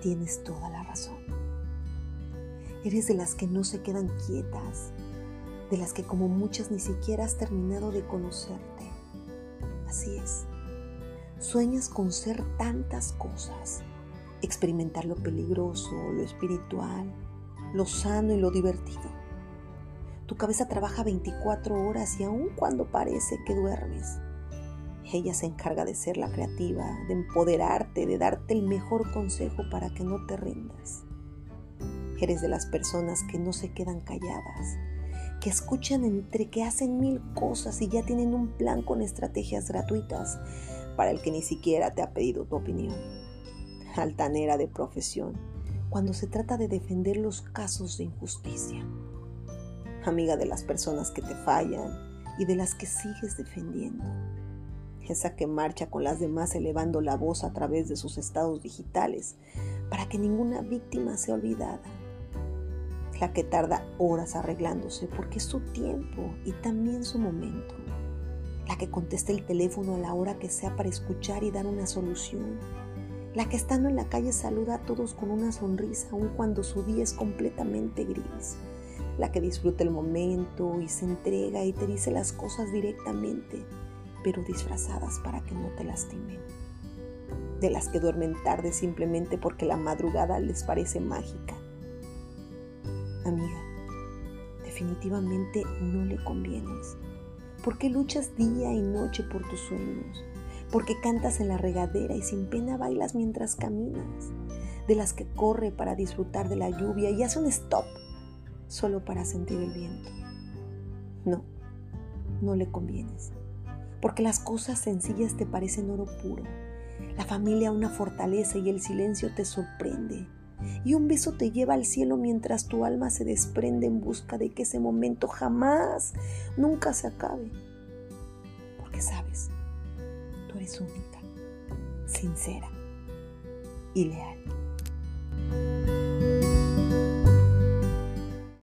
tienes toda la razón. Eres de las que no se quedan quietas, de las que como muchas ni siquiera has terminado de conocerte. Así es. Sueñas con ser tantas cosas, experimentar lo peligroso, lo espiritual, lo sano y lo divertido. Tu cabeza trabaja 24 horas y aun cuando parece que duermes, ella se encarga de ser la creativa, de empoderarte, de darte el mejor consejo para que no te rindas. Eres de las personas que no se quedan calladas, que escuchan entre que hacen mil cosas y ya tienen un plan con estrategias gratuitas para el que ni siquiera te ha pedido tu opinión. Altanera de profesión, cuando se trata de defender los casos de injusticia. Amiga de las personas que te fallan y de las que sigues defendiendo esa que marcha con las demás elevando la voz a través de sus estados digitales para que ninguna víctima sea olvidada. La que tarda horas arreglándose porque es su tiempo y también su momento. La que contesta el teléfono a la hora que sea para escuchar y dar una solución. La que estando en la calle saluda a todos con una sonrisa aun cuando su día es completamente gris. La que disfruta el momento y se entrega y te dice las cosas directamente pero disfrazadas para que no te lastimen. De las que duermen tarde simplemente porque la madrugada les parece mágica. Amiga, definitivamente no le convienes. Porque luchas día y noche por tus sueños. Porque cantas en la regadera y sin pena bailas mientras caminas. De las que corre para disfrutar de la lluvia y hace un stop solo para sentir el viento. No, no le convienes porque las cosas sencillas te parecen oro puro, la familia una fortaleza y el silencio te sorprende. Y un beso te lleva al cielo mientras tu alma se desprende en busca de que ese momento jamás, nunca se acabe. Porque sabes, tú eres única, sincera y leal.